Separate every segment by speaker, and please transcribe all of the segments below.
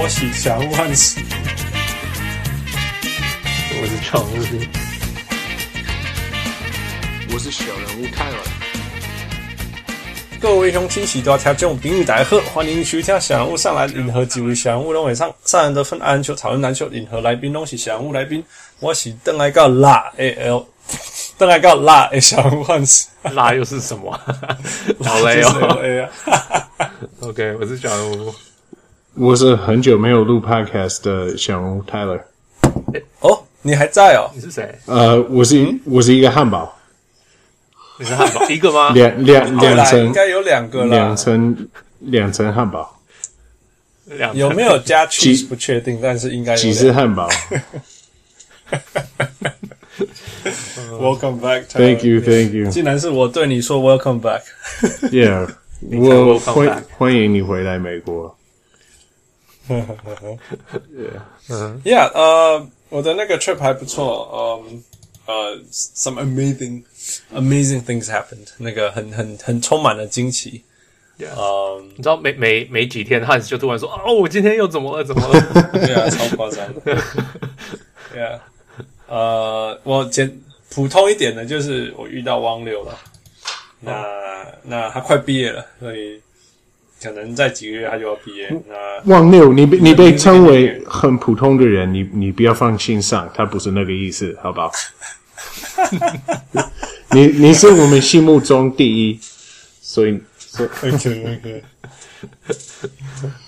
Speaker 1: 我喜小人物汉斯，
Speaker 2: 我是常务，
Speaker 3: 我是小人物泰尔。
Speaker 1: 各位乡亲喜多条这种评语大家好，欢迎收听小人物上来，任何几位小人物拢会上，上人得分篮球讨论篮球，任何来宾拢是小人物来宾。我是邓来告辣 AL，邓来告辣诶，小人物汉斯，
Speaker 2: 辣又是什么？
Speaker 1: 好累哦。
Speaker 2: OK，我是小人物。
Speaker 3: 我是很久没有录 Podcast 的小人物 Tyler。
Speaker 1: 哦，你还在哦？
Speaker 2: 你是谁？
Speaker 3: 呃，我是、嗯、我是一个汉堡。
Speaker 2: 你是汉堡 一个吗？
Speaker 3: 两两两层，
Speaker 1: 应该有两个了。
Speaker 3: 两层两层汉堡。
Speaker 2: 两
Speaker 1: 有没有加 cheese 不确定，但是应该有。
Speaker 3: 几只汉堡？
Speaker 1: Welcome back.
Speaker 3: Thank you, thank you.
Speaker 1: 竟然是我对你说 Welcome back.
Speaker 3: Yeah. 我欢欢迎你回来美国。
Speaker 1: Yeah. Yeah. 呃，我的那个 trip 还不错。嗯，呃，some amazing amazing things happened。那个很很很充满了惊奇。
Speaker 2: 嗯，你知道每每每几天汉斯就突然说：“哦，我今天又怎么了？怎么了？”
Speaker 1: 对啊，超夸张的。Yeah. 呃，我简普通一点的，就是我遇到汪六了。那、oh. 那他快毕业了，所以可能在几个月他就要毕业。那
Speaker 3: 汪六，你被你被称为很普通的人，你你不要放心上，他不是那个意思，好不好？你你是我们心目中第一，所以所以
Speaker 1: OK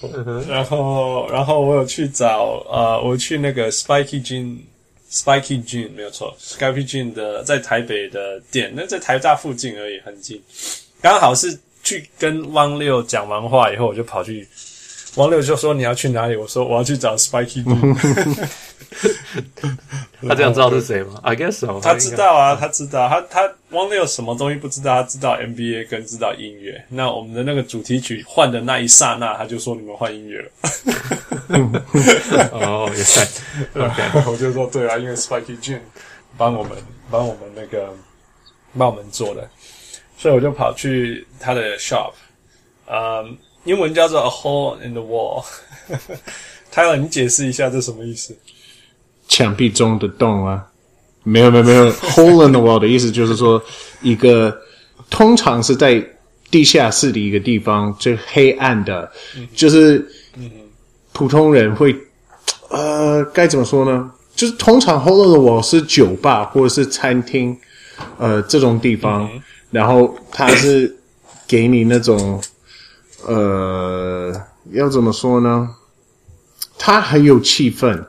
Speaker 1: OK。然后然后我有去找呃，我去那个 Spiky Gene。Spiky Gene 没有错，Spiky Gene 的在台北的店，那在台大附近而已，很近。刚好是去跟汪六讲完话以后，我就跑去。汪六就说：“你要去哪里？”我说：“我要去找 Spiky Gene。”
Speaker 2: 他这样知道是谁吗？I guess so。
Speaker 1: 他知道啊，他知道。他他汪六什么东西不知道？他知道 NBA 跟知道音乐。那我们的那个主题曲换的那一刹那，他就说：“你们换音乐了。”
Speaker 2: 哦，也是。
Speaker 1: 我就说对啊，因为 Spiky Gene 帮我们帮我们那个帮我们做的，所以我就跑去他的 shop，嗯。英文叫做 A hole in the wall。Tyler，你解释一下这什么意思？
Speaker 3: 墙壁中的洞啊？没有没有没有，hole in the wall 的意思就是说一个通常是在地下室的一个地方，最黑暗的，嗯、就是普通人会呃该怎么说呢？就是通常 hole in the wall 是酒吧或者是餐厅呃这种地方，嗯、然后它是给你那种。呃，要怎么说呢？它很有气氛，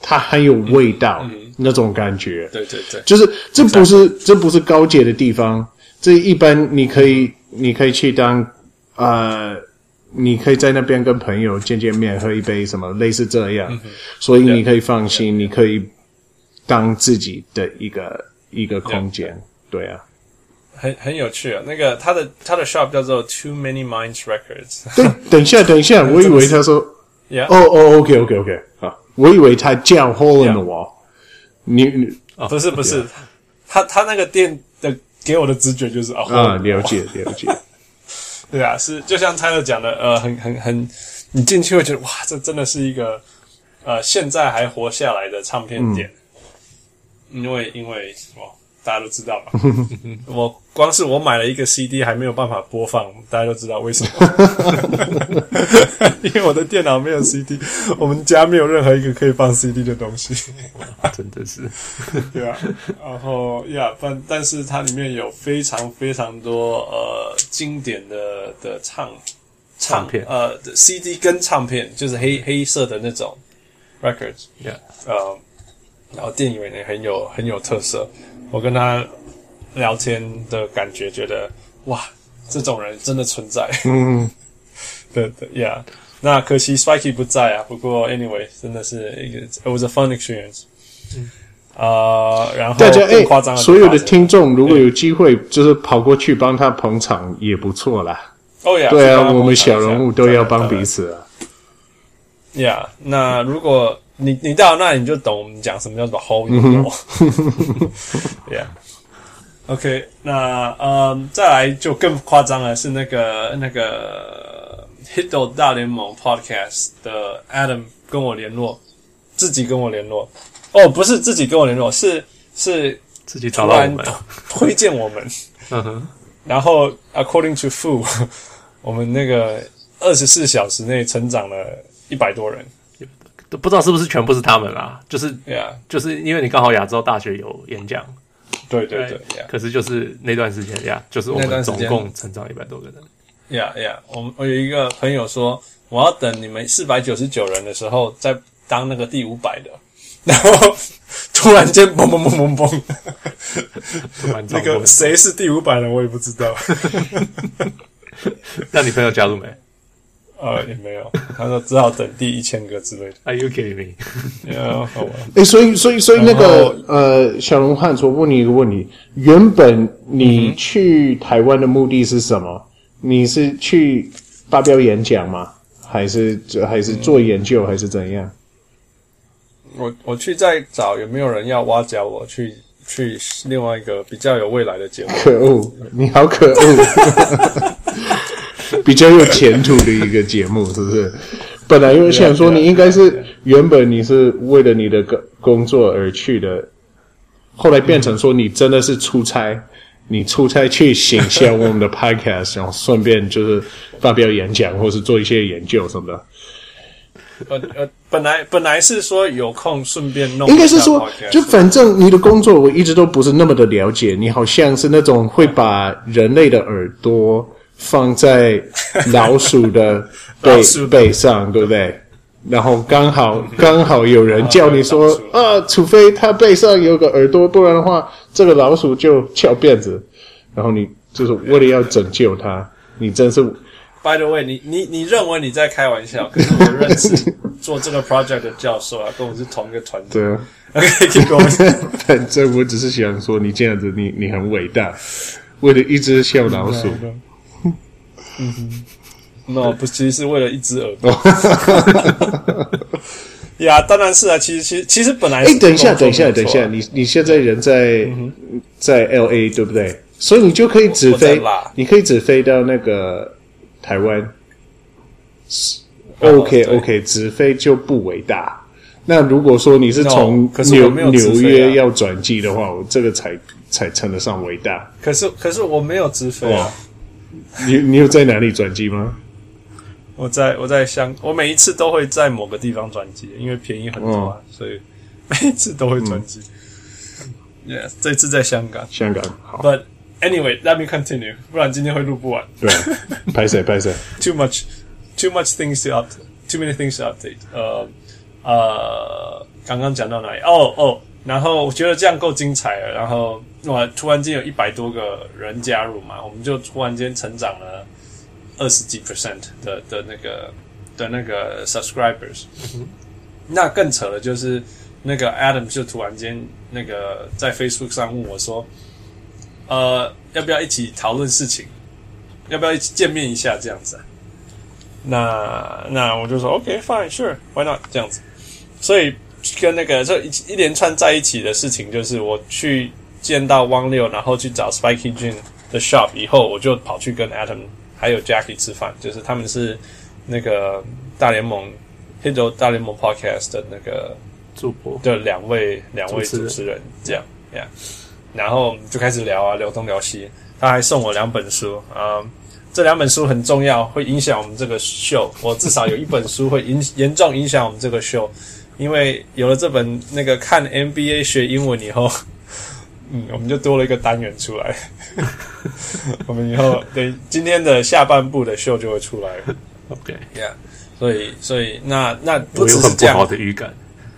Speaker 3: 它很有味道，嗯嗯、那种感觉。
Speaker 1: 对对对，
Speaker 3: 就是这不是这不是高阶的地方，这一般你可以你可以去当呃，你可以在那边跟朋友见见面，喝一杯什么类似这样，嗯、所以你可以放心，你可以当自己的一个一个空间，对啊。
Speaker 1: 很很有趣啊，那个他的他的 shop 叫做 Too Many Minds Records。
Speaker 3: 对，等一下，等一下，我以为他说，哦哦，OK，OK，OK，好，我以为他叫 Hole in the Wall。你你
Speaker 1: 不是不是，他他那个店的给我的直觉就是
Speaker 3: 啊，了解了解。
Speaker 1: 对啊，是就像 Tyler 讲的，呃，很很很，你进去会觉得哇，这真的是一个呃现在还活下来的唱片店，因为因为什么？大家都知道吧？我光是我买了一个 CD 还没有办法播放，大家都知道为什么？因为我的电脑没有 CD，我们家没有任何一个可以放 CD 的东西。
Speaker 2: 真的是，
Speaker 1: 对啊。然后呀，但但是它里面有非常非常多呃经典的的唱唱，唱片呃 CD 跟唱片，就是黑黑色的那种 records。Yeah，呃，然后电影也很有很有特色。我跟他聊天的感觉，觉得哇，这种人真的存在。嗯，对对，Yeah。那可惜 Spiky 不在啊。不过 Anyway，真的是一个，It was a fun experience。嗯。啊，然后大家更夸张的，
Speaker 3: 所有的听众如果有机会，就是跑过去帮他捧场也不错啦。
Speaker 1: 哦呀，
Speaker 3: 对啊，我们小人物都要帮彼此啊。
Speaker 1: Yeah，那如果。你你到那里你就懂我们讲什么叫做 hole in the wall。Yeah，OK，那嗯，再来就更夸张了，是那个那个 Hito 大联盟 Podcast 的 Adam 跟我联络，自己跟我联络。哦，不是自己跟我联络，是是
Speaker 2: 自己找到我们，
Speaker 1: 推荐我们。嗯哼。然后 According to Fu，我们那个二十四小时内成长了一百多人，
Speaker 2: 都不知道是不是全部是他们啦。就是就是因为你刚好亚洲大学有演讲。
Speaker 1: 对对对，
Speaker 2: 可是就是那段时间呀，就是我们总共成长一百多个人。
Speaker 1: 呀呀，我我有一个朋友说，我要等你们四百九十九人的时候再当那个第五百的，然后突然间嘣嘣嘣嘣嘣，那个谁是第五百人我也不知道。
Speaker 2: 那你朋友加入没？
Speaker 1: 呃，也没有，他说只好等第一千个之类的。
Speaker 2: Are you kidding me？
Speaker 3: 哎，所以，所以，所以那个呃，小龙汉，我问你一个问题：原本你去台湾的目的是什么？你是去发表演讲吗？还是还是做研究，还是怎样？
Speaker 1: 我我去再找有没有人要挖角我去去另外一个比较有未来的节目。
Speaker 3: 可恶，你好可恶。比较有前途的一个节目，是不是？本来因为想说你应该是原本你是为了你的工工作而去的，后来变成说你真的是出差，你出差去行销我们的 podcast，然后顺便就是发表演讲或是做一些研究什么的。
Speaker 1: 呃呃，本来本来是说有空顺便弄，
Speaker 3: 应该是说就反正你的工作我一直都不是那么的了解，你好像是那种会把人类的耳朵。放在老鼠的 背背上，对不对？然后刚好刚好有人叫你说 啊，除非它背上有个耳朵，不然的话，这个老鼠就翘辫子。然后你就是为了要拯救它，你真是。
Speaker 1: By the way，你你你认为你在开玩笑？可是我认识做这个 project 的教授啊，跟我是同一个团队。
Speaker 3: 对啊。
Speaker 1: OK，keep going。
Speaker 3: 反正我只是想说，你这样子，你你很伟大，为了一只小老鼠。
Speaker 1: 嗯哼，no，不，其实是为了一只耳朵。呀，当然是啊，其实，其实，其实本来是。哎，
Speaker 3: 等一下，等一下，等一下，你你现在人在、嗯、在 L A 对不对？所以你就可以直飞，你可以直飞到那个台湾。OK OK，直飞就不伟大。那如果说你是从纽纽约要转机的话，我这个才才称得上伟大。
Speaker 1: 可是可是我没有直飞啊。
Speaker 3: 你你有在哪里转机吗？
Speaker 1: 我在我在香，我每一次都会在某个地方转机，因为便宜很多，啊，哦、所以每一次都会转机。嗯、yeah，这次在香港。
Speaker 3: 香港好。
Speaker 1: But anyway, let me continue，不然今天会录不完。
Speaker 3: 对，拍谁 拍谁。
Speaker 1: Too much, too much things to update, too many things to update。呃呃，刚刚讲到哪里？哦哦，然后我觉得这样够精彩了，然后。哇！突然间有一百多个人加入嘛，我们就突然间成长了二十几 percent 的的那个的那个 subscribers。那更扯的就是那个 Adam 就突然间那个在 Facebook 上问我说：“呃，要不要一起讨论事情？要不要一起见面一下这样子啊？”那那我就说：“OK, fine, sure, why not？” 这样子。所以跟那个这一一连串在一起的事情，就是我去。见到汪六，然后去找 Spiky Jun 的 shop 以后，我就跑去跟 Adam 还有 Jackie 吃饭，就是他们是那个大联盟 Hito 大联盟 Podcast 的那个主播的两位两位主持人，这样，Yeah，然后就开始聊啊，聊东聊西，他还送我两本书啊，这两本书很重要，会影响我们这个秀。我至少有一本书会影严重影响我们这个秀，因为有了这本那个看 NBA 学英文以后。嗯，我们就多了一个单元出来。我们以后对今天的下半部的秀就会出来。OK，Yeah，所以所以那那不只是这样
Speaker 2: 不好的预感。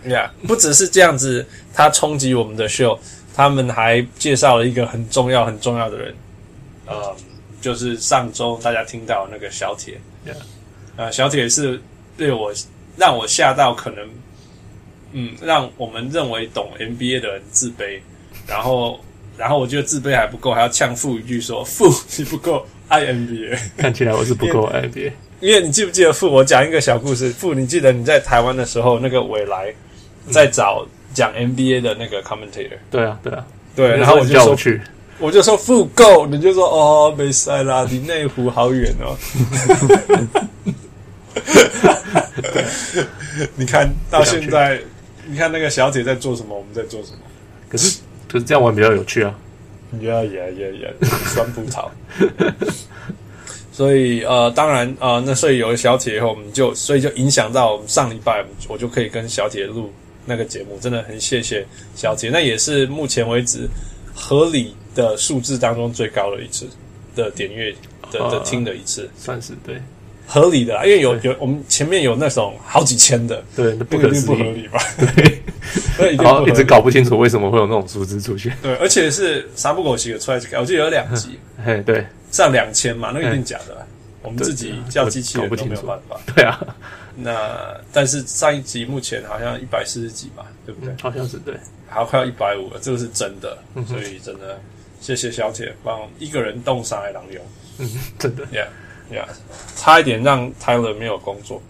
Speaker 1: Yeah，不只是这样子，他冲击我们的秀，他们还介绍了一个很重要很重要的人，呃，就是上周大家听到那个小铁。Yeah，呃，小铁是对我让我吓到，可能嗯，让我们认为懂 NBA 的人自卑。然后，然后我觉得自卑还不够，还要呛富一句说：“富，你不够爱 NBA。”
Speaker 2: 看起来我是不够爱 NBA，
Speaker 1: 因为你记不记得富？我讲一个小故事。富，你记得你在台湾的时候，那个未来在找讲 NBA 的那个 commentator。
Speaker 2: 对啊，对啊，
Speaker 1: 对。然后我就说去，我就说富够，你就说哦，没塞啦，离内湖好远哦。你看到现在，你看那个小姐在做什么，我们在做什么？
Speaker 2: 可是，可是这样玩比较有趣啊！
Speaker 1: 呀呀呀呀，酸葡萄。所以呃，当然啊、呃，那所以有了小姐以后，我们就所以就影响到我们上礼拜，我就可以跟小姐录那个节目，真的很谢谢小姐。那也是目前为止合理的数字当中最高的一次的点阅的的听的一次，
Speaker 2: 呃、算是对
Speaker 1: 合理的啦，因为有有我们前面有那种好几千的，
Speaker 2: 对，那不可思议，
Speaker 1: 不合理吧？
Speaker 2: 对，所以然后一直搞不清楚为什么会有那种数字出现。
Speaker 1: 对，而且是三不狗洗的出来，我记得有两集，
Speaker 2: 嘿，对。
Speaker 1: 上两千嘛，那个一定假的，啊，我们自己叫机器人都没有办法。
Speaker 2: 对啊，
Speaker 1: 那但是上一集目前好像一百四十几吧，对不对？
Speaker 2: 好像是对，
Speaker 1: 还快要一百五了，这个是真的。所以真的谢谢小姐帮一个人动上来狼用，
Speaker 2: 嗯，真的
Speaker 1: ，Yeah Yeah，差一点让 Tyler 没有工作，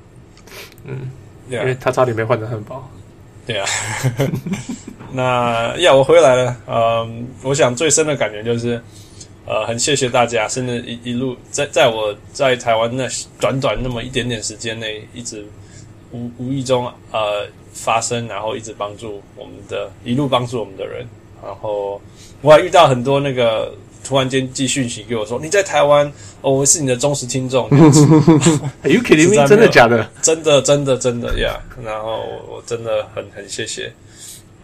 Speaker 2: 嗯，因为他差点被换成汉堡。
Speaker 1: 对啊，那呀，我回来了。嗯，我想最深的感觉就是。呃，很谢谢大家，甚至一一路在在我在台湾那短短那么一点点时间内，一直无无意中呃发生，然后一直帮助我们的，一路帮助我们的人。然后我还遇到很多那个突然间寄讯息给我说，你在台湾，哦，我是你的忠实听众。
Speaker 2: Are you kidding me？真的假的？
Speaker 1: 真的真的真的呀！Yeah, 然后我我真的很很谢谢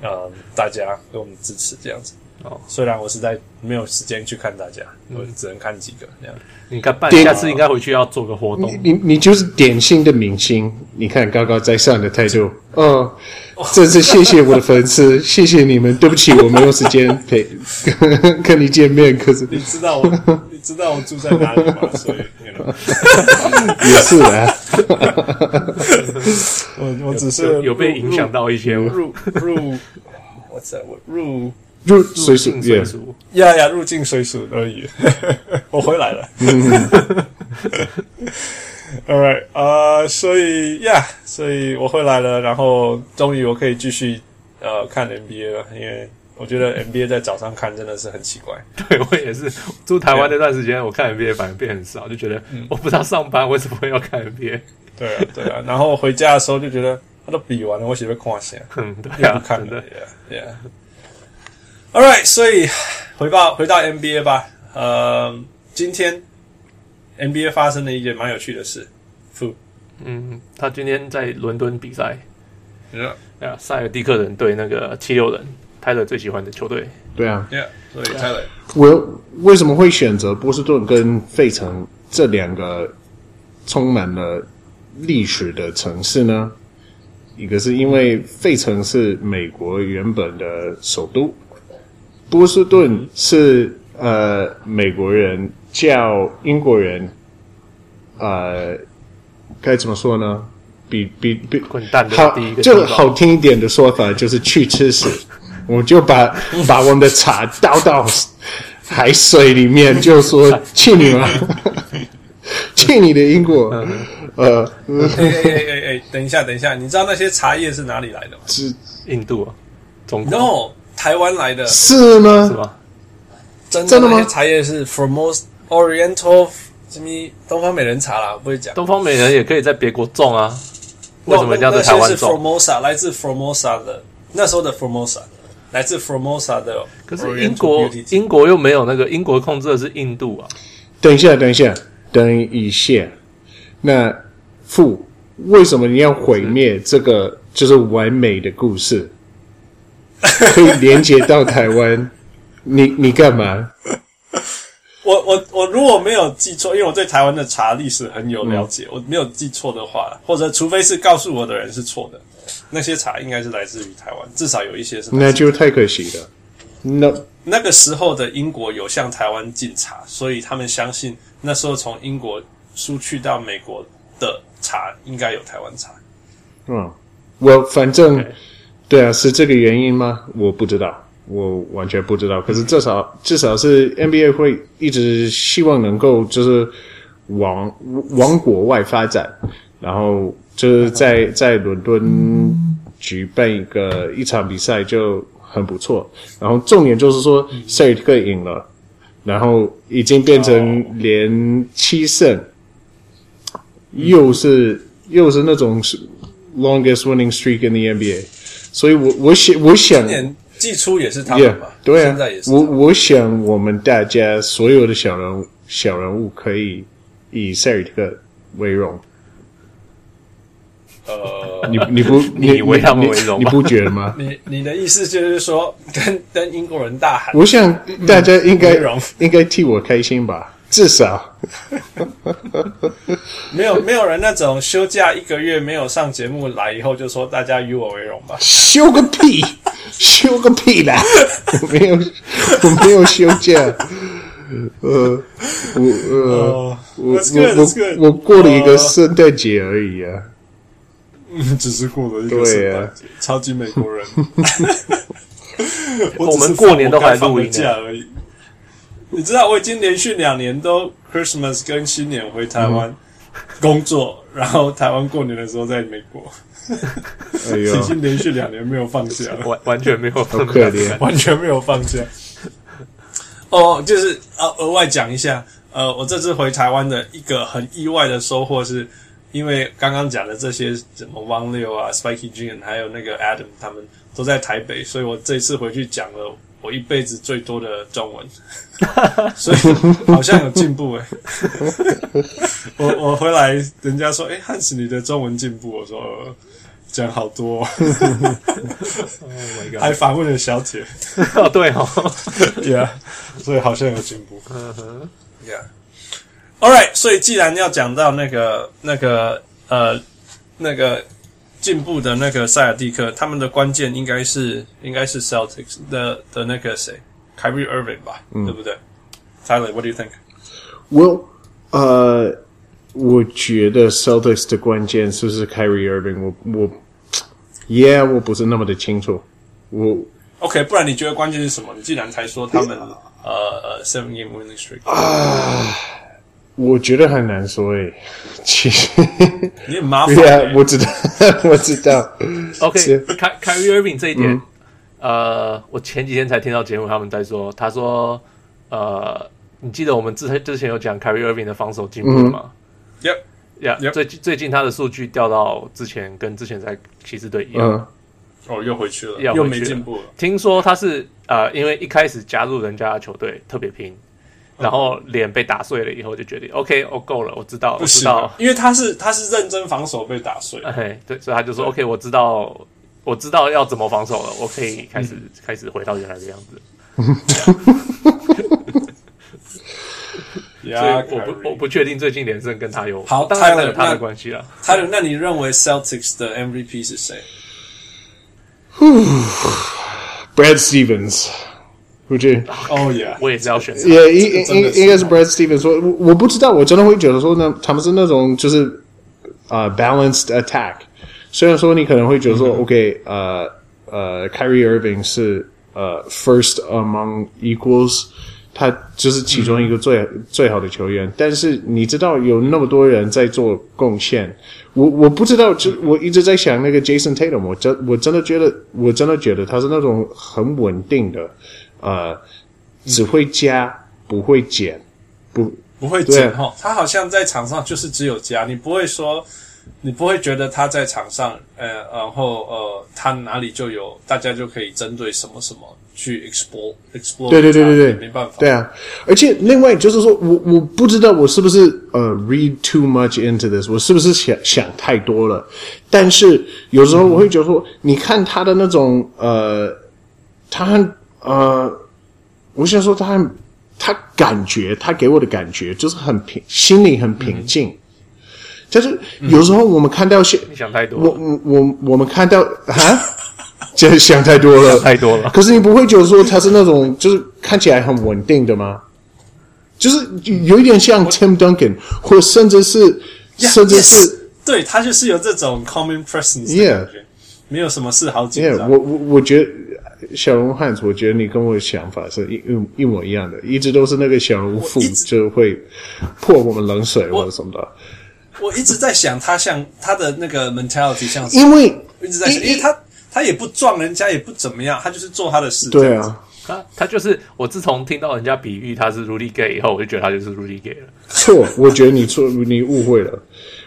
Speaker 1: 呃大家给我们支持这样子。哦，虽然我实在没有时间去看大家，嗯、我只能看几个这样。
Speaker 2: 你看，办下次应该回去要做个活动。
Speaker 3: 你你，你就是典型的明星，你看高高在上的态度。哦，真是谢谢我的粉丝，谢谢你们。对不起，我没有时间陪 跟你见面。可是
Speaker 1: 你知道我，你知道我住在哪里吗？所以
Speaker 3: 也是啊。
Speaker 1: 我我只是
Speaker 2: 有，有被影响到一些
Speaker 1: 入入，我在我入。
Speaker 3: 入水属业，
Speaker 1: 呀呀，入境水属而已。我回来了。All right，啊、uh，所以呀，yeah, 所以我回来了，然后终于我可以继续呃看 NBA 了，因为我觉得 NBA 在早上看真的是很奇怪。
Speaker 2: 对，我也是住台湾那段时间，我看 NBA 反而变很少，就觉得我不知道上班为什么会要看 NBA。
Speaker 1: 对啊，对啊，然后回家的时候就觉得他都比完了，我写被看下，
Speaker 2: 嗯，对啊，
Speaker 1: 不看的，Yeah，Yeah。All right，所以回到回到 NBA 吧。呃，今天 NBA 发生了一件蛮有趣的事。Fu，
Speaker 2: 嗯，他今天在伦敦比赛。
Speaker 1: Yeah，
Speaker 2: 啊，塞尔蒂克人对那个七六人，泰勒最喜欢的球队。
Speaker 3: 对啊
Speaker 1: ，Yeah，所以泰勒，
Speaker 3: 我为什么会选择波士顿跟费城这两个充满了历史的城市呢？一个是因为费城是美国原本的首都。波士顿是呃美国人叫英国人，呃该怎么说呢？比比比
Speaker 2: 滚蛋的第一个
Speaker 3: 好，就好听一点的说法就是去吃屎。我就把把我们的茶倒到海水里面，就说去你妈，去你的英国。呃，
Speaker 1: 哎哎哎哎，等一下等一下，你知道那些茶叶是哪里来的吗？
Speaker 3: 是
Speaker 2: 印度啊，中国。
Speaker 1: No。台湾来的
Speaker 3: 是吗？
Speaker 2: 是吗？
Speaker 1: 真的吗？茶叶是 Formosa Oriental 什么东方美人茶啦，不会讲。
Speaker 2: 东方美人也可以在别国种啊，为什么要在台湾种？
Speaker 1: 是 Formosa 来自 Formosa 的那时候的 Formosa 来自 Formosa 的，
Speaker 2: 可是英国英国又没有那个英国控制的是印度啊。
Speaker 3: 等一下，等一下，等一下，那父为什么你要毁灭这个就是完美的故事？可以连接到台湾，你你干嘛？
Speaker 1: 我我我如果没有记错，因为我对台湾的茶历史很有了解，嗯、我没有记错的话，或者除非是告诉我的人是错的，那些茶应该是来自于台湾，至少有一些是。
Speaker 3: 那就太可惜了。那
Speaker 1: 那个时候的英国有向台湾进茶，所以他们相信那时候从英国输去到美国的茶应该有台湾茶。
Speaker 3: 嗯，我反正。对啊，是这个原因吗？我不知道，我完全不知道。可是至少至少是 NBA 会一直希望能够就是往往国外发展，然后就是在在伦敦举办一个一场比赛就很不错。然后重点就是说塞尔提克赢了，然后已经变成连七胜，又是又是那种 longest winning streak in the NBA，所以我我想我想
Speaker 1: 季初也是他们嘛
Speaker 3: ，yeah, 对啊，
Speaker 1: 现在也是
Speaker 3: 我我想我们大家所有的小人物小人物可以以塞尔特克为荣。
Speaker 1: 呃，
Speaker 3: 你你不 你
Speaker 2: 以为他们为荣
Speaker 3: 你，你不觉得吗？
Speaker 1: 你你的意思就是说，跟跟英国人大喊，
Speaker 3: 我想大家应该、
Speaker 1: 嗯、
Speaker 3: 应该替我开心吧，至少
Speaker 1: 没有没有人那种休假一个月没有上节目来以后就说大家以我为荣吧？
Speaker 3: 休个屁，休个屁啦！我 没有我没有休假，呃，我呃、uh, 我
Speaker 1: good,
Speaker 3: 我我我过了一个圣诞节而已啊。
Speaker 1: 嗯，只是过了一个圣诞节，啊、超级美国人。我，
Speaker 2: 我们过年都还录音
Speaker 1: 假而已。你知道，我已经连续两年都 Christmas 跟新年回台湾工作，嗯、然后台湾过年的时候在美国。
Speaker 3: 哎呦，
Speaker 1: 已经连续两年没有放假了，
Speaker 2: 完 完全没有放假，
Speaker 3: 好可怜，
Speaker 1: 完全没有放假。哦，就是呃，额外讲一下，呃，我这次回台湾的一个很意外的收获是。因为刚刚讲的这些什么汪六啊、Spiky Jim 还有那个 Adam，他们都在台北，所以我这次回去讲了我一辈子最多的中文，所以好像有进步哎。我我回来，人家说：“哎，汉斯，你的中文进步。”我说：“讲好多。” Oh my God！还访问了小铁。
Speaker 2: 哦，对哦
Speaker 1: ，Yeah，所以好像有进步。Yeah。All right，所以既然要讲到那个、那个、呃、那个进步的那个塞尔蒂克，他们的关键应该是应该是 Celtics 的的那个谁，Kyrie Irving 吧，嗯、对不对？Tyler，What do you think？Well，
Speaker 3: 呃，我觉得 Celtics 的关键是不是 Kyrie Irving？我我，Yeah，我不是那么的清楚。我
Speaker 1: OK，不然你觉得关键是什么？你既然才说他们、uh, 呃呃 Seven Game Winning Streak
Speaker 3: 啊。Uh, 我觉得很难说诶，其实
Speaker 1: 你很麻烦。
Speaker 3: 对啊，我知道，我知道。
Speaker 2: OK，Kyrie Irving 这一点，呃，我前几天才听到节目，他们在说，他说，呃，你记得我们之之前有讲 Kyrie Irving 的防守进步吗
Speaker 1: ？Yep，Yeah，
Speaker 2: 最最近他的数据掉到之前跟之前在骑士队一样，
Speaker 1: 哦，又回去了，
Speaker 2: 又没进步了。听说他是呃，因为一开始加入人家的球队特别拼。然后脸被打碎了以后，就决定 OK，我够了，我知道，我知道，
Speaker 1: 因为他是他是认真防守被打碎了，
Speaker 2: 哎，对，所以他就说 OK，我知道，我知道要怎么防守了，我可以开始开始回到原来的样子。所以我不我不确定最近连胜跟他有
Speaker 1: 好，
Speaker 2: 当然有他的关系了。
Speaker 1: Tyler，那你认为 Celtics 的 MVP 是谁？
Speaker 3: Brad Stevens。我觉得
Speaker 1: 哦耶，
Speaker 2: 我也是要选择。
Speaker 3: 也应应应该是 Brad Stevens 说，我我不知道，我真的会觉得说呢，他们是那种就是啊、uh, balanced attack。虽然说你可能会觉得说、嗯、，OK，呃呃，Kyrie Irving 是呃、uh, first among equals，他就是其中一个最、嗯、最好的球员。但是你知道有那么多人在做贡献，我我不知道，就我一直在想那个 Jason Tatum，我真我真的觉得，我真的觉得他是那种很稳定的。呃，只会加、嗯、不会减，不
Speaker 1: 不会减哈。他好像在场上就是只有加，你不会说，你不会觉得他在场上，呃，然后呃，他哪里就有，大家就可以针对什么什么去 explore explore。
Speaker 3: 对对对对对，
Speaker 1: 没办法。
Speaker 3: 对啊，而且另外就是说我我不知道我是不是呃 read too much into this，我是不是想想太多了？但是有时候我会觉得说，嗯、你看他的那种呃，他很。呃，我想说他，他感觉他给我的感觉就是很平，心里很平静。嗯、就是有时候我们看到些，
Speaker 2: 你想太多。
Speaker 3: 我我我我们看到啊，就想太多了，
Speaker 2: 太多了。
Speaker 3: 可是你不会觉得说他是那种就是看起来很稳定的吗？就是有一点像 Tim Duncan，或甚至是
Speaker 1: yeah,
Speaker 3: 甚至是
Speaker 1: yes, 对他就是有这种 common presence。
Speaker 3: Yeah，
Speaker 1: 没有什么事好紧张。
Speaker 3: Yeah, 我我我觉得。小人物汉子，我觉得你跟我的想法是一一一模一样的，一直都是那个小人物副就会泼我们冷水或者什么的。
Speaker 1: 我一直在想，他像他的那个 mentality 像是，
Speaker 3: 因为
Speaker 1: 一直在想，因为他他也不撞人家，也不怎么样，他就是做他的事。
Speaker 3: 对啊，
Speaker 2: 他他就是我自从听到人家比喻他是 Rudy Gay 以后，我就觉得他就是 Rudy Gay 了。
Speaker 3: 错，我觉得你错，你误会了。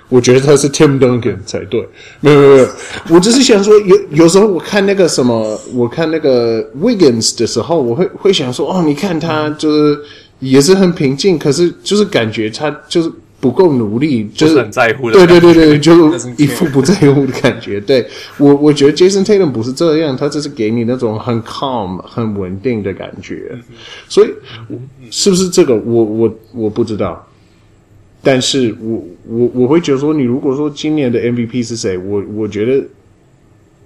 Speaker 3: 我觉得他是 Tim Duncan 才对。没有没有没有，我只是想说，有有时候我看那个什么，我看那个 Wiggins 的时候，我会会想说，哦，你看他就是也是很平静，可是就是感觉他就是。不够努力，就是，
Speaker 2: 是很在乎的。
Speaker 3: 对对对对，就是一副不在乎的感觉。对我，我觉得 Jason Tatum 不是这样，他只是给你那种很 calm、很稳定的感觉。所以，是不是这个？我我我不知道。但是我我我会觉得说，你如果说今年的 MVP 是谁，我我觉得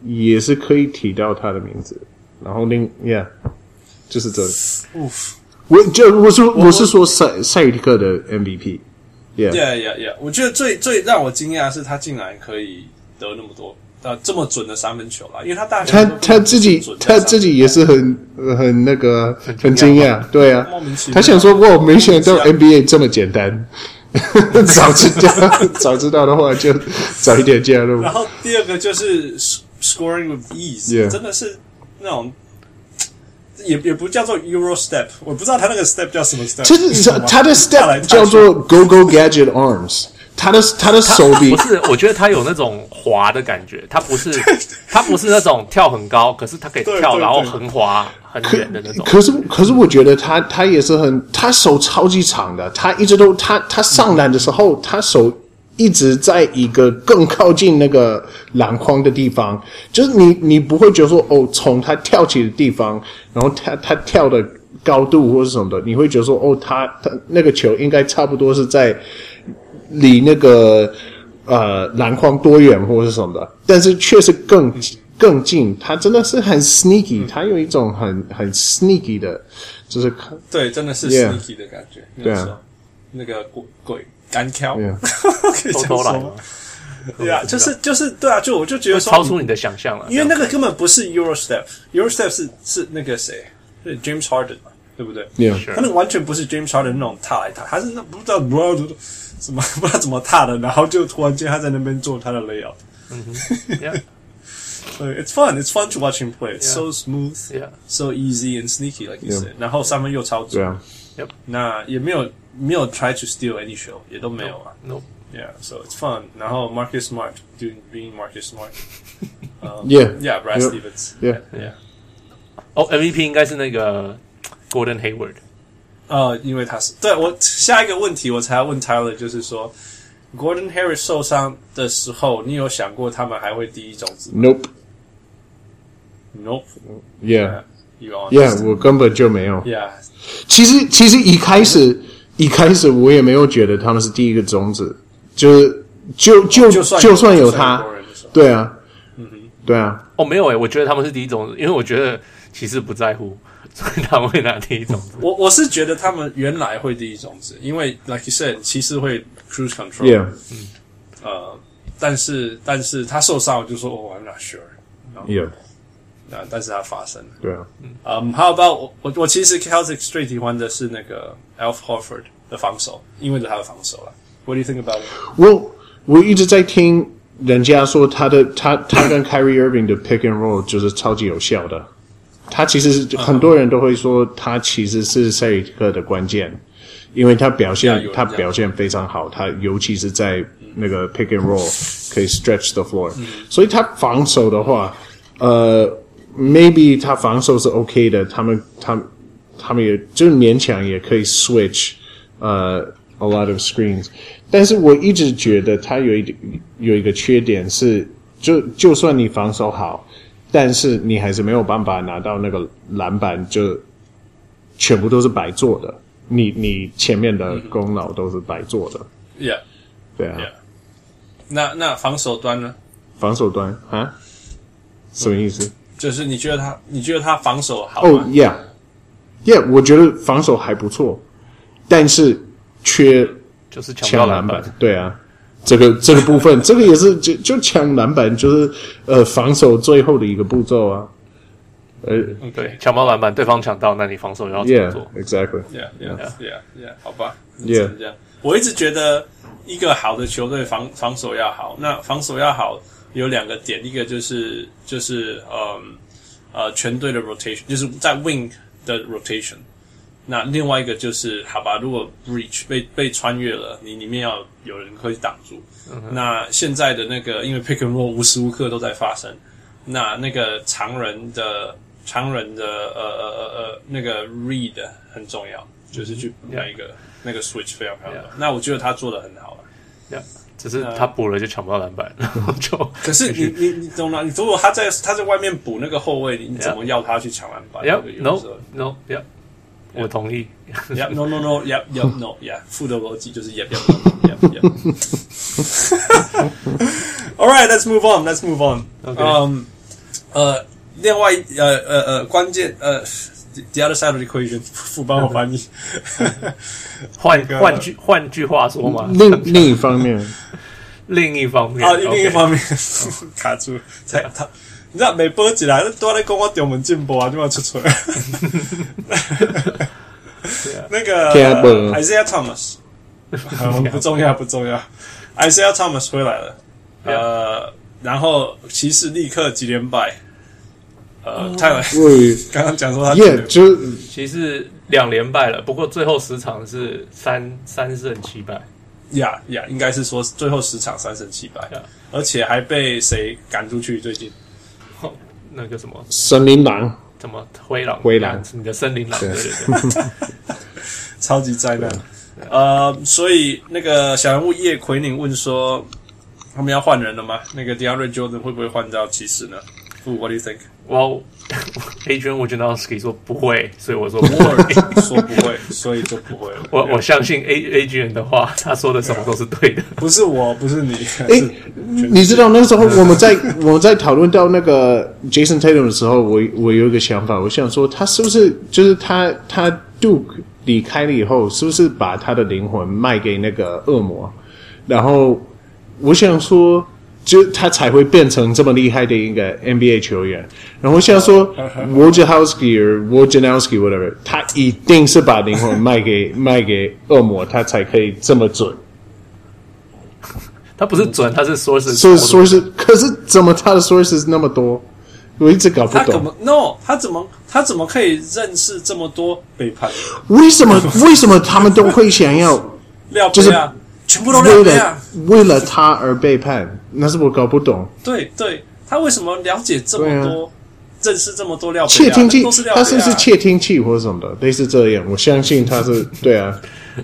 Speaker 3: 也是可以提到他的名字。然后另，Yeah，就是这个。我就我说我是说赛赛尔提克的 MVP。
Speaker 1: Yeah, yeah, yeah. 我觉得最最让我惊讶的是他竟然可以得那么多呃这么准的三分球啦，因为他大学
Speaker 3: 他他自己他自己也是很很那个很惊讶，对啊，他想说哇，没想到 NBA 这么简单，早知道早知道的话就早一点加入。
Speaker 1: 然后第二个就是 scoring with ease，Yeah. 真的是那种。也也不叫做 Euro Step，我不知道他那个 Step 叫什么 Step。
Speaker 3: 他的 Step 叫做 Go Go Gadget Arms，他的他的手臂
Speaker 2: 不是，我觉得他有那种滑的感觉，他不是他不是那种跳很高，可是他可以跳，然后横滑很远的那种。
Speaker 3: 可是可是我觉得他他也是很，他手超级长的，他一直都他他上篮的时候，他手。一直在一个更靠近那个篮筐的地方，就是你，你不会觉得说，哦，从他跳起的地方，然后他他跳的高度或是什么的，你会觉得说，哦，他他那个球应该差不多是在离那个呃篮筐多远或是什么的，但是确实更更近，他真的是很 sneaky，他有一种很很 sneaky 的，就是
Speaker 1: 对，真的是 sneaky 的感觉，
Speaker 3: 对啊，
Speaker 1: 那个鬼鬼。干跳，
Speaker 2: 可以偷偷来吗？
Speaker 1: 对啊，就是就是对啊，就我就觉得说
Speaker 2: 超出你的想象了，
Speaker 1: 因为那个根本不是 Euro Step，Euro Step 是是那个谁，是 James Harden 嘛，对不
Speaker 3: 对.
Speaker 1: 他那个完全不是 James Harden 那种踏来踏，他是那不知道不知道什么不知道怎么踏的，然后就突然间他在那边做他的 layout。
Speaker 2: 嗯哼，Yeah，
Speaker 1: 所以 It's fun, it's fun to watch him play. It's so smooth,
Speaker 2: Yeah,
Speaker 1: so easy and sneaky, like you said. 然后三分又超准，那也没有。没有 try to steal any show，也都没有啊。
Speaker 2: No，yeah，so
Speaker 1: it's fun。然后 Marcus Smart doing being Marcus Smart。
Speaker 3: Yeah，yeah，Brad
Speaker 1: Stevens，yeah，yeah。
Speaker 2: 哦，MVP 应该是那个 Gordon Hayward。
Speaker 1: 呃，因为他是对我下一个问题，我才要问 Tyler，就是说 Gordon Hayward 受伤的时候，你有想过他们还会第一种子
Speaker 3: ？Nope，Nope。
Speaker 1: Yeah，yeah，
Speaker 3: 我根本就没有。
Speaker 1: Yeah，
Speaker 3: 其实其实一开始。一开始我也没有觉得他们是第一个种子，就是就就就算，就算有他，对啊，
Speaker 1: 嗯哼，
Speaker 3: 对啊，
Speaker 2: 哦，没有诶、欸，我觉得他们是第一种子，因为我觉得其实不在乎，所以他们会拿第一种子。
Speaker 1: 我我是觉得他们原来会第一种子，因为 like you said，骑士会 cruise
Speaker 3: control，yeah，
Speaker 1: 嗯，呃，但是但是他受伤，我就说哦，I'm not sure，yeah。啊！但是它发生了。
Speaker 3: 对啊。
Speaker 1: 嗯，How about 我我我其实 Celtics 最喜欢的是那个 Al Horford 的防守，因为是他的防守了。What do you think about it？
Speaker 3: 我我一直在听人家说他的他他跟 Kyrie Irving 的 pick and roll 就是超级有效的。 他其实很多人都会说他其实是赛尔提克的关键，因为他表现他表现非常好，他尤其是在那个 pick and roll 可以 stretch the floor，所以他防守的话，呃。Maybe 他防守是 OK 的，他们他他们也就是勉强也可以 switch，呃，a lot of screens。但是我一直觉得他有一点有一个缺点是，就就算你防守好，但是你还是没有办法拿到那个篮板，就全部都是白做的。你你前面的功劳都是白做的。
Speaker 1: Yeah，
Speaker 3: 对啊。
Speaker 1: Yeah. 那那防守端呢？
Speaker 3: 防守端啊？什么意思？
Speaker 1: 就是你觉得他，你觉得他防守好？
Speaker 3: 哦、oh,，Yeah，Yeah，我觉得防守还不错，但是缺
Speaker 2: 就是抢篮板。
Speaker 3: 对啊，这个这个部分，这个也是就就抢篮板，就是呃防守最后的一个步骤啊。呃，
Speaker 2: 对，抢到篮板，对方抢到，那你防守要怎么做
Speaker 1: ？Yeah，Exactly，Yeah，Yeah，Yeah，好吧
Speaker 3: ，Yeah，
Speaker 1: 这样。我一直觉得一个好的球队防防守要好，那防守要好。有两个点，一个就是就是嗯呃全队的 rotation，就是在 wing 的 rotation，那另外一个就是，好吧，如果 breach 被被穿越了，你里面要有人可以挡住。嗯、那现在的那个，因为 pick and roll 无时无刻都在发生，那那个常人的常人的呃呃呃呃那个 read 很重要，就是去那一个、嗯、那个 switch 非常漂亮。Yeah. 那我觉得他做的很好了。
Speaker 2: Yeah. 只是他补了就抢不到篮板，然 后就。
Speaker 1: 可是你你你懂吗？你如果他在他在外面补那个后卫，你怎么要他去抢篮板
Speaker 2: no, no, yeah. 我同意。
Speaker 1: Yeah, no, no, no, yeah, yeah, no, yeah. 负的逻辑就是 yeah, yeah, yeah, yeah. All right, let's move on. Let's move on. Um, 呃，另外呃呃呃关键呃。The other side of the equation，副帮我翻译。
Speaker 2: 换换句换句话说嘛，
Speaker 3: 另另一方面，
Speaker 2: 另一方面
Speaker 1: 啊，另一方面卡住，才他，你知道没播起来，都在跟我中文进步啊，就要出错。那个 Isaiah Thomas，不重要不重要，Isaiah Thomas 回来了，呃，然后骑士立刻几连败。呃，泰文 刚刚讲说他
Speaker 3: 耶，就
Speaker 2: 骑士两连败了，不过最后十场是三三胜七败。
Speaker 1: 呀呀，应该是说最后十场三胜七败，而且还被谁赶出去？最近？
Speaker 2: 那个什么？
Speaker 3: 森林狼？
Speaker 2: 怎么灰狼？
Speaker 3: 灰狼？
Speaker 2: 你的森林狼？对对对，
Speaker 1: 超级灾难。呃，所以那个小人物叶奎宁问说，他们要换人了吗？那个 DeAndre Jordan 会不会换到骑士呢？不，What do you think？
Speaker 2: 我 Adrian Wojnarowski 说不会，所以我说不
Speaker 1: 会，说不会，所以就不会。
Speaker 2: 我我相信 A Adrian 的话，他说的什么都是对的。
Speaker 1: 不是我，不是你。
Speaker 3: 哎，你知道那时候我们在我们在讨论到那个 Jason Tatum 的时候，我我有一个想法，我想说他是不是就是他他 Duke 离开了以后，是不是把他的灵魂卖给那个恶魔？然后我想说。就他才会变成这么厉害的一个 NBA 球员。然后像说 Wojciechowski 或 Wojnarowski whatever，他一定是把灵魂卖给 卖给恶魔，他才可以这么准。
Speaker 2: 他不是准，他是 sources，
Speaker 3: 是 sources。可是怎么他的 sources 那么多？我一直搞不懂。
Speaker 1: 他怎么 no？他怎么他怎么可以认识这么多背叛？
Speaker 3: 为什么 为什么他们都会想要？就是。
Speaker 1: 全部都了解啊！
Speaker 3: 为了他而背叛，那是我搞不懂。
Speaker 1: 对对，他为什么了解这么多，啊、认识这么多料？
Speaker 3: 窃听器，他是不是窃听器或者什么的，类似这样。我相信他是 对啊。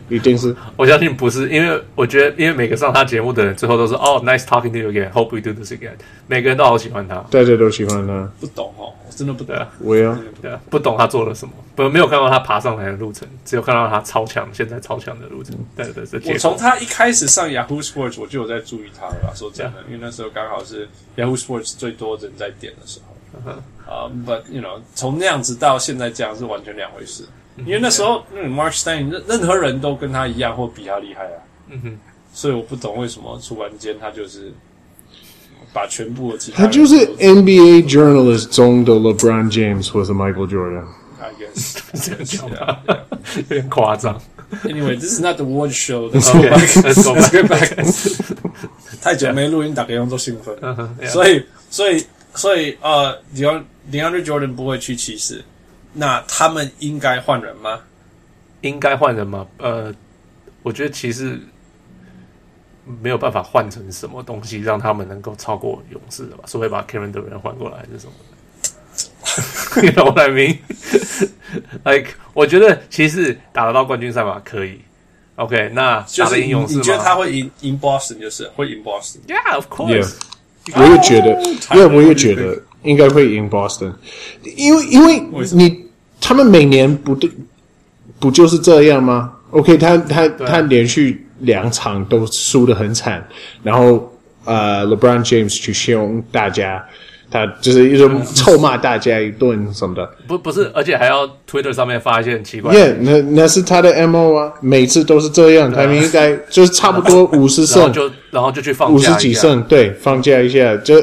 Speaker 3: 一定是，
Speaker 2: 我相信不是，因为我觉得，因为每个上他节目的人，最后都是哦，nice talking to you again，hope we do this again。每个人都好喜欢他，
Speaker 3: 大家都喜欢他。
Speaker 1: 不懂哦，我真的不懂。
Speaker 3: 我呀，
Speaker 2: 对啊，不懂他做了什么，不没有看到他爬上来的路程，只有看到他超强，现在超强的路程。对对对，
Speaker 1: 我从他一开始上 Yahoo Sports，我就有在注意他了。说真的，因为那时候刚好是 Yahoo Sports 最多人在点的时候。啊，But you know，从那样子到现在这样是完全两回事。因为那时候，那 Mark Stein 任任何人都跟他一样或比他厉害啊。嗯哼，所以我不懂为什么突然间他就是把全部的其他，
Speaker 3: 他就是 NBA journalist 中的 LeBron James 或者 Michael Jordan。
Speaker 1: I guess
Speaker 2: 有点夸张。
Speaker 1: Anyway, this is not the award show. Let's go back. Let's go back. 太久没录音，打给工作兴奋。所以，所以，所以，呃，DeAndre Jordan 不会去骑士。那他们应该换人吗？
Speaker 2: 应该换人吗？呃，我觉得其实没有办法换成什么东西让他们能够超过勇士的吧？除非把 Kevin Durant 换过来还是什么的？You know what I mean? Like，我觉得其实打得到冠军赛嘛，可以。OK，那打得赢勇士吗？
Speaker 1: 你觉得他会赢赢 Boston？就是会赢 Boston？Yeah，of
Speaker 2: course。
Speaker 3: 我也觉得，因为我也觉得应该会赢 Boston，因为因为你。他们每年不对，不就是这样吗？OK，他他他连续两场都输得很惨，然后呃，LeBron James 去凶大家，他就是一种臭骂大家一顿什么的。
Speaker 2: 不不是，而且还要 Twitter 上面发一些很奇怪。
Speaker 3: Yeah，那那是他的 MO 啊，每次都是这样。他们应该就是差不多 五十胜，
Speaker 2: 然后就然后就去放假
Speaker 3: 五十几胜，对，放假一下就。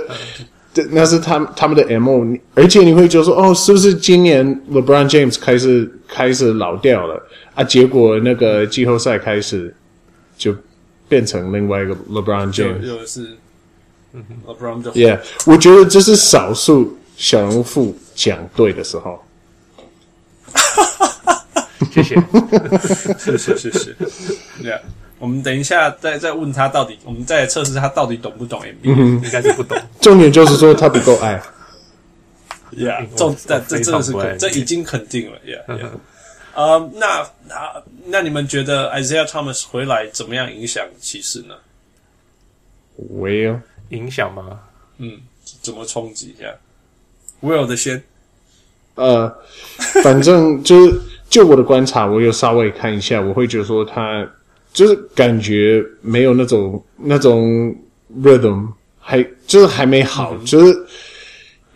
Speaker 3: 那是他们他们的 MO，而且你会觉得说，哦，是不是今年 LeBron James 开始开始老掉了啊？结果那个季后赛开始就变成另外一个 LeBron James，
Speaker 1: 又，又是，嗯，LeBron James
Speaker 3: Yeah，我觉得这是少数小人物讲对的时候。
Speaker 2: 谢谢，
Speaker 1: 是是是是，对啊。我们等一下再再问他到底，我们再来测试他到底懂不懂 NBA，
Speaker 2: 应该是不懂。
Speaker 3: 重点就是说他不够爱。
Speaker 1: Yeah，重这这真的是肯，这已经肯定了。Yeah，呃、yeah.，uh, 那那那你们觉得 Isaiah Thomas 回来怎么样影响骑士呢
Speaker 3: ？Will
Speaker 2: 影响吗？
Speaker 1: 嗯，怎么冲击一下？Will 的先。
Speaker 3: 呃，反正就是就我的观察，我有稍微看一下，我会觉得说他就是感觉没有那种那种 rhythm，还就是还没好，嗯、就是。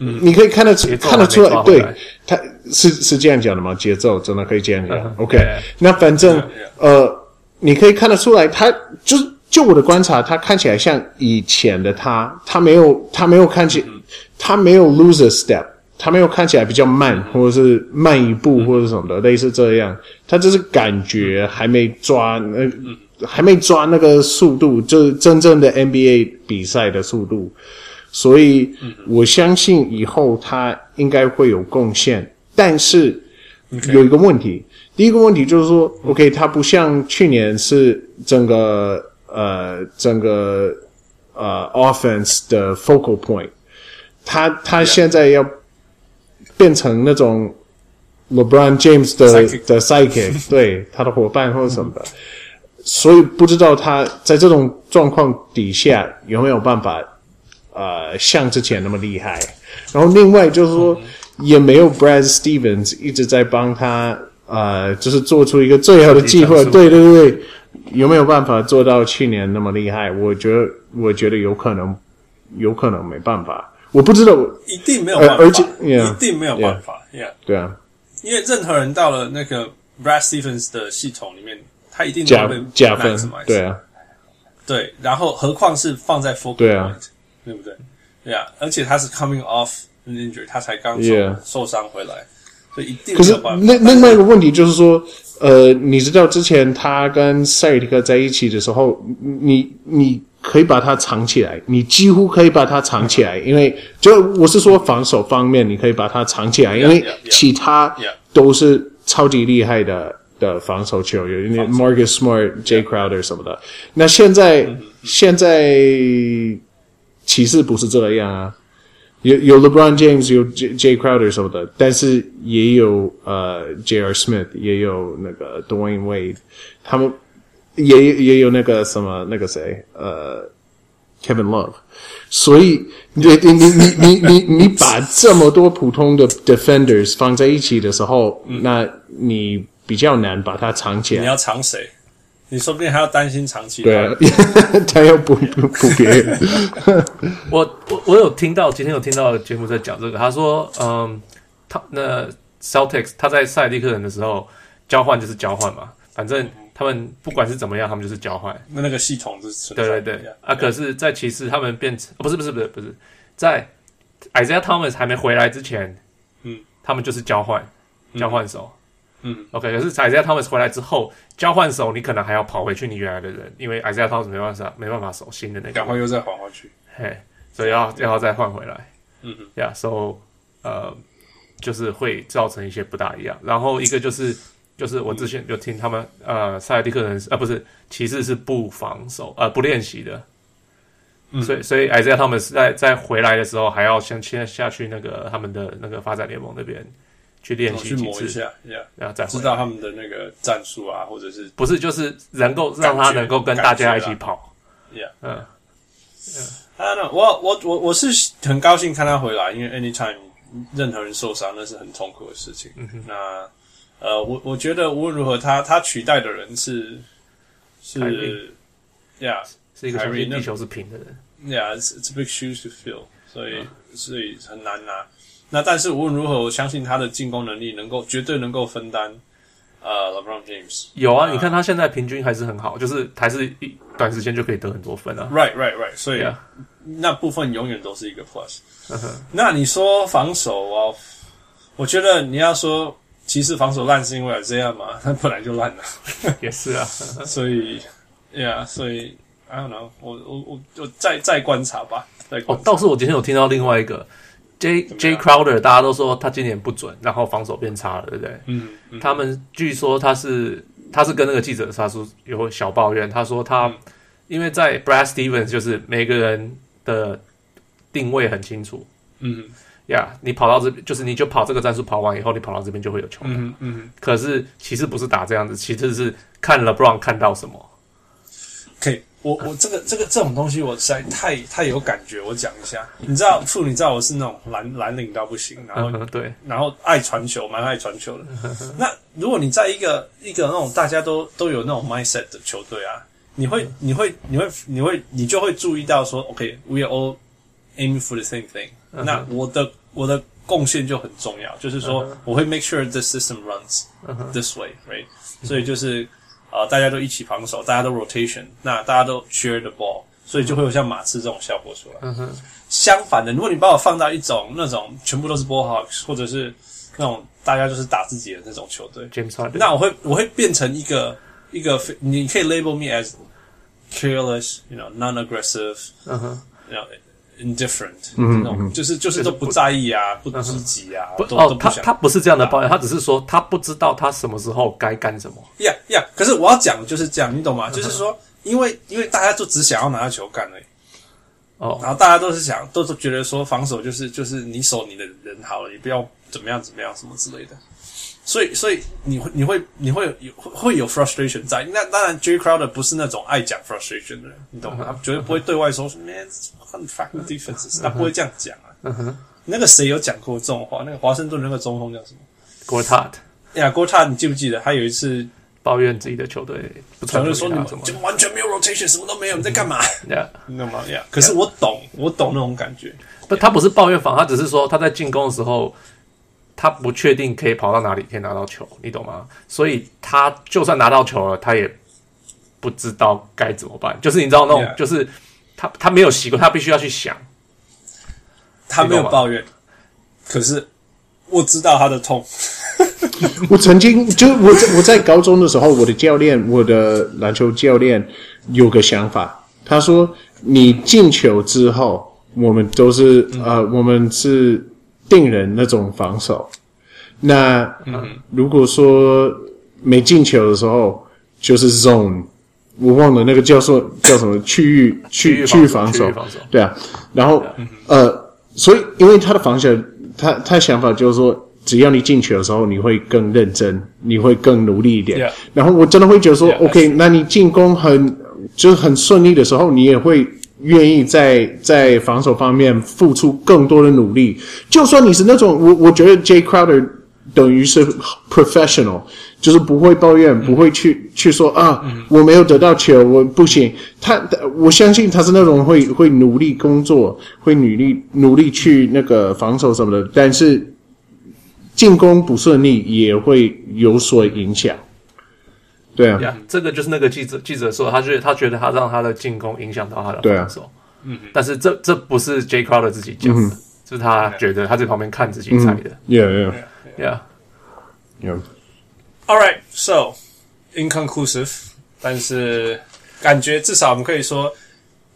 Speaker 3: 嗯，你可以看得出看得出来，对，他是是这样讲的吗？节奏真的可以这样讲。Uh, OK，yeah. 那反正 yeah. 呃，你可以看得出来，他就是就我的观察，他看起来像以前的他，他没有他没有看起，嗯、他没有 lose a step，他没有看起来比较慢，嗯、或者是慢一步或者什么的，嗯、类似这样。他就是感觉还没抓那、还没抓那个速度，就是真正的 NBA 比赛的速度。所以，我相信以后他应该会有贡献，但是有一个问题。第一个问题就是说，OK，他不像去年是整个呃整个呃 offense 的 focal point，他他现在要变成那种 LeBron James 的的 sidekick，对他的伙伴或者什么的，所以不知道他在这种状况底下有没有办法。呃，像之前那么厉害，然后另外就是说，也没有 Brad Stevens 一直在帮他，呃，就是做出一个最好的计划。对对对，有没有办法做到去年那么厉害？我觉得，我觉得有可能，有可能没办法。我不知道，
Speaker 1: 一定没有办法，
Speaker 3: 而且
Speaker 1: yeah, 一定没有办法。Yeah,
Speaker 3: yeah. 对啊，
Speaker 1: 因为任何人到了那个 Brad Stevens 的系统里面，他一定
Speaker 3: 加加分。对啊，
Speaker 1: 对，然后何况是放在 focal point。对啊。对不对？对啊，而且他是 coming off injury，他才刚受伤回来，所以一定。
Speaker 3: 可是那另外一个问题就是说，呃，你知道之前他跟塞尔提克在一起的时候，你你可以把他藏起来，你几乎可以把他藏起来，因为就我是说防守方面，你可以把他藏起来，因为其他都是超级厉害的的防守球员，因为 Marcus Smart、Jay Crowder 什么的。那现在现在。其实不是这样啊，有有 LeBron James，有 J J Crowder 什么的，但是也有呃 J.R. Smith，也有那个 Dwyane Wade，他们也也有那个什么那个谁呃 Kevin Love，所以你你你你你你你把这么多普通的 defenders 放在一起的时候，嗯、那你比较难把它藏起来。
Speaker 1: 你要藏谁？你说不定还要担心长期。
Speaker 3: 对啊，他要补补补别人。
Speaker 2: 我我我有听到，今天有听到节目在讲这个。他说，嗯，他那 Celtics 他在赛利克人的时候交换就是交换嘛，反正他们不管是怎么样，他们就是交换。
Speaker 1: 那那个系统是
Speaker 2: 对对对啊。可是，在骑士他们变成不是不是不是不是在 Isaiah Thomas 还没回来之前，嗯，他们就是交换交换手。嗯，OK，可是 Isaiah Thomas 回来之后，交换手，你可能还要跑回去你原来的人，因为 Isaiah Thomas 没办法，没办法守新的那个，
Speaker 1: 赶快又再还回去，
Speaker 2: 嘿，所以要要再换回来，
Speaker 1: 嗯哼，
Speaker 2: 呀，so 呃，就是会造成一些不大一样。然后一个就是就是我之前就听他们、嗯、呃，塞尔蒂克人呃不是骑士是不防守呃不练习的，嗯、所以所以 Isaiah Thomas 在在回来的时候还要先先下去那个他们的那个发展联盟那边。去练习，去磨一下，然后再
Speaker 1: 知道他们的那个战术啊，或者是
Speaker 2: 不是就是能够让他能够跟大家一起跑
Speaker 1: ，Yeah，嗯，啊，那我我我我是很高兴看他回来，因为 anytime 任何人受伤那是很痛苦的事情。那呃，我我觉得无论如何，他他取代的人是是，Yeah，
Speaker 2: 是一个地球是平的人
Speaker 1: ，Yeah，it's a big shoes to fill，所以所以很难拿。那但是无论如何，我相信他的进攻能力能够绝对能够分担。呃，LeBron James
Speaker 2: 有啊，你看他现在平均还是很好，就是还是一短时间就可以得很多分啊。
Speaker 1: Right, right, right。所以那部分永远都是一个 plus。那你说防守啊，我觉得你要说骑士防守烂是因为这样嘛？他本来就烂了。
Speaker 2: 也是啊。
Speaker 1: 所以，Yeah，所以 I don't know，我我我我再再观察吧。再。
Speaker 2: 哦，倒是我今天有听到另外一个。J J Crowder 大家都说他今年不准，然后防守变差了，对不对？
Speaker 1: 嗯，嗯
Speaker 2: 他们据说他是他是跟那个记者他说有小抱怨，他说他、嗯、因为在 Brad Stevens 就是每个人的定位很清楚，
Speaker 1: 嗯
Speaker 2: 呀，yeah, 你跑到这边就是你就跑这个战术跑完以后，你跑到这边就会有球，
Speaker 1: 嗯嗯。
Speaker 2: 可是其实不是打这样子，其实是看 LeBron 看到什
Speaker 1: 么。我我这个这个这种东西，我实在太太有感觉。我讲一下，你知道，处，你知道我是那种蓝蓝领到不行，然后、
Speaker 2: 嗯、对，
Speaker 1: 然后爱传球，蛮爱传球的。那如果你在一个一个那种大家都都有那种 mindset 的球队啊，你会你会你会你会你就会注意到说，OK，we、okay, are all aiming for the same thing、嗯。那我的我的贡献就很重要，就是说我会 make sure the system runs this way，right？、嗯、所以就是。啊、呃，大家都一起防守，大家都 rotation，那大家都 share the ball，所以就会有像马刺这种效果出来。
Speaker 2: 嗯哼。
Speaker 1: 相反的，如果你把我放到一种那种全部都是 ball hawks，或者是那种大家就是打自己的那种球队
Speaker 2: ，James Harden，
Speaker 1: 那我会我会变成一个一个，你可以 label me as careless，you know，non-aggressive，
Speaker 2: 嗯哼
Speaker 1: ，you know。Indifferent，
Speaker 3: 嗯，
Speaker 1: 那种就是就是都不在意啊，不积极啊，
Speaker 2: 不
Speaker 1: 哦，
Speaker 2: 他他不是这样的抱怨，他只是说他不知道他什么时候该干什么。
Speaker 1: 呀呀，可是我要讲的就是这样，你懂吗？就是说，因为因为大家就只想要拿到球干而已，
Speaker 2: 哦，
Speaker 1: 然后大家都是想，都是觉得说防守就是就是你守你的人好了，你不要怎么样怎么样什么之类的。所以，所以你会，你会，你会有会有 frustration 在。那当然，Jay Crowder 不是那种爱讲 frustration 的人，你懂吗？他绝对不会对外说 “Man, fucking defense”，他不会这样讲啊。那个谁有讲过这种话？那个华盛顿那个中锋叫什么
Speaker 2: ？Gortat。
Speaker 1: 呀，Gortat，你记不记得他有一次
Speaker 2: 抱怨自己的球队不传球，说你们
Speaker 1: 就完全没有 rotation，什么都没有，你在干嘛？
Speaker 2: 呀，
Speaker 1: 你懂吗？呀，可是我懂，我懂那种感觉。
Speaker 2: 不，他不是抱怨防，他只是说他在进攻的时候。他不确定可以跑到哪里可以拿到球，你懂吗？所以他就算拿到球了，他也不知道该怎么办。就是你知道那种，Yeah. 就是他他没有习惯，他必须要去想。
Speaker 1: 他没有抱怨，可是我知道他的痛。
Speaker 3: 我曾经就我在我在高中的时候，我的教练，我的篮球教练有个想法，他说：“你进球之后，我们都是、嗯、呃，我们是。”定人那种防守，那如果说没进球的时候，就是 zone，我忘了那个叫做叫什么区域区区域防守，对啊，然后呃，所以因为他的防守，他他想法就是说，只要你进球的时候，你会更认真，你会更努力一点。然后我真的会觉得说，OK，那你进攻很就是很顺利的时候，你也会。愿意在在防守方面付出更多的努力，就算你是那种我我觉得 Jay Crowder 等于是 professional，就是不会抱怨，不会去去说啊，我没有得到球，我不行。他我相信他是那种会会努力工作，会努力努力去那个防守什么的，但是进攻不顺利也会有所影响。对啊，
Speaker 2: 这个就是那个记者记者说，他觉得他觉得他让他的进攻影响到他的防守，嗯，但是这这不是 Jay Crowder 自己讲的，就是他觉得他在旁边看自己猜的
Speaker 3: ，Yeah,
Speaker 2: yeah,
Speaker 3: yeah.
Speaker 1: All right, so inconclusive，但是感觉至少我们可以说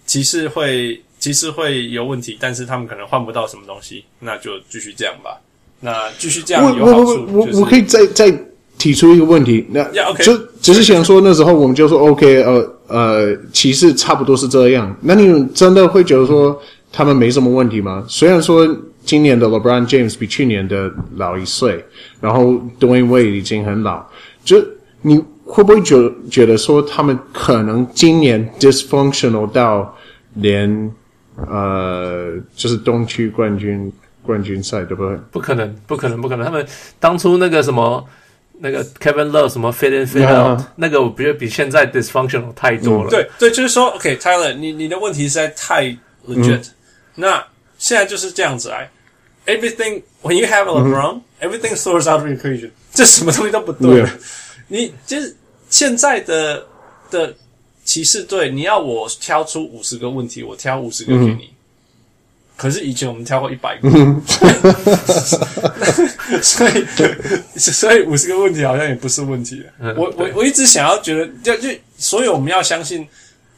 Speaker 1: 骑士会骑士会有问题，但是他们可能换不到什么东西，那就继续这样吧。那继续这样有好处，
Speaker 3: 我我我可以再再。提出一个问题，那
Speaker 1: yeah, okay.
Speaker 3: 就只是想说那时候我们就说 OK，呃呃，其实差不多是这样。那你真的会觉得说他们没什么问题吗？虽然说今年的 LeBron James 比去年的老一岁，然后 Dwyane Wade 已经很老，就你会不会觉觉得说他们可能今年 dysfunctional 到连呃就是东区冠军冠军赛对不对？
Speaker 2: 不可能，不可能，不可能！他们当初那个什么。那个 Kevin Love 什么 fit in fit out，、yeah. 那个我觉得比现在 dysfunctional 太多了。
Speaker 1: 嗯、对对，就是说，OK，Tyler，、okay, 你你的问题实在太 legit、嗯。那现在就是这样子来，everything when you have a LeBron，everything、嗯、throws out of equation，这什么东西都不对。Yeah. 你就是现在的的骑士队，你要我挑出五十个问题，我挑五十个给你。嗯可是以前我们跳过一百个，所以所以五十个问题好像也不是问题。我我我一直想要觉得，就就所以我们要相信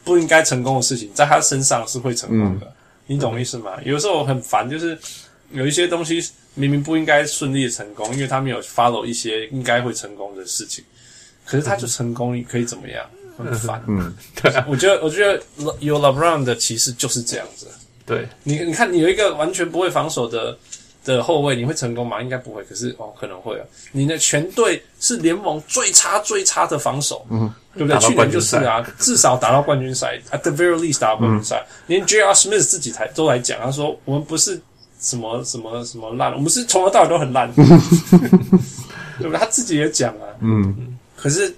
Speaker 1: 不应该成功的事情，在他身上是会成功的。你懂意思吗？有时候我很烦，就是有一些东西明明不应该顺利的成功，因为他没有 follow 一些应该会成功的事情，可是他就成功，你可以怎么样？很烦。
Speaker 2: 嗯，对啊，
Speaker 1: 我觉得，我觉得有 LeBron 的骑士就是这样子。
Speaker 2: 对
Speaker 1: 你，你看，你有一个完全不会防守的的后卫，你会成功吗？应该不会。可是哦，可能会啊。你的全队是联盟最差最差的防守，嗯，对不对？去年就是啊，至少打到冠军赛，at the very least 打到冠军赛。嗯、连 J.R. Smith 自己才都来讲，他说我们不是什么什么什么烂，我们是从头到尾都很烂，对不对？他自己也讲啊，嗯。可是，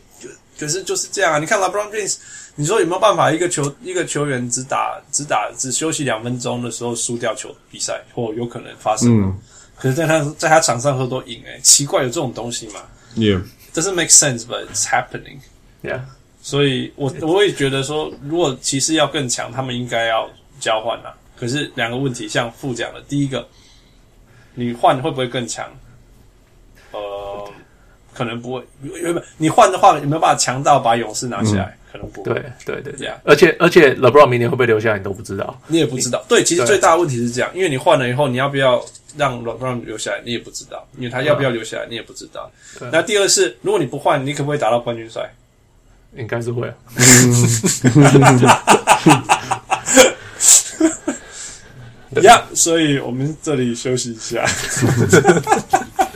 Speaker 1: 可是就是这样啊。你看 LeBron James。你说有没有办法？一个球一个球员只打只打只休息两分钟的时候输掉球比赛，或有可能发生？嗯，可是在他在他场上喝都赢诶，奇怪有这种东西吗？Yeah，doesn't make sense，but it's happening。
Speaker 2: Yeah，
Speaker 1: 所以我我也觉得说，如果骑士要更强，他们应该要交换啊。可是两个问题，像副讲的，第一个，你换会不会更强？呃，可能不会。原本你换的话，有没有办法强到把勇士拿下来？嗯可能不会，
Speaker 2: 对对对，这样。而且而且，LeBron 明年会不会留下来，你都不知道，
Speaker 1: 你也不知道。对，其实最大的问题是这样，因为你换了以后，你要不要让 LeBron 留下来，你也不知道，因为他要不要留下来，你也不知道。那第二是，如果你不换，你可不可以打到冠军赛？
Speaker 2: 应该是会。
Speaker 1: 呀，所以我们这里休息一下。